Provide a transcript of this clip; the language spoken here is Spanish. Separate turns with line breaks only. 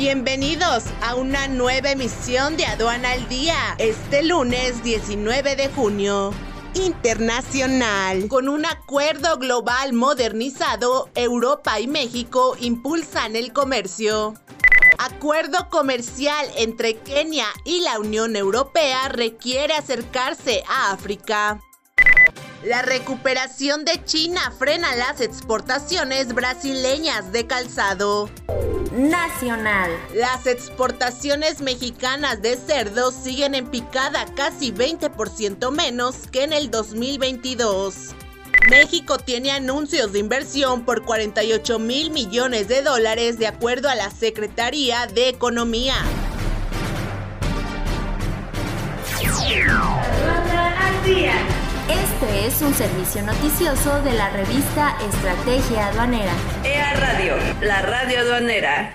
Bienvenidos a una nueva emisión de Aduana al Día, este lunes 19 de junio. Internacional. Con un acuerdo global modernizado, Europa y México impulsan el comercio. Acuerdo comercial entre Kenia y la Unión Europea requiere acercarse a África. La recuperación de China frena las exportaciones brasileñas de calzado.
Nacional.
Las exportaciones mexicanas de cerdo siguen en picada casi 20% menos que en el 2022. México tiene anuncios de inversión por 48 mil millones de dólares de acuerdo a la Secretaría de Economía.
Este es un servicio noticioso de la revista Estrategia Aduanera.
Radio, la radio aduanera.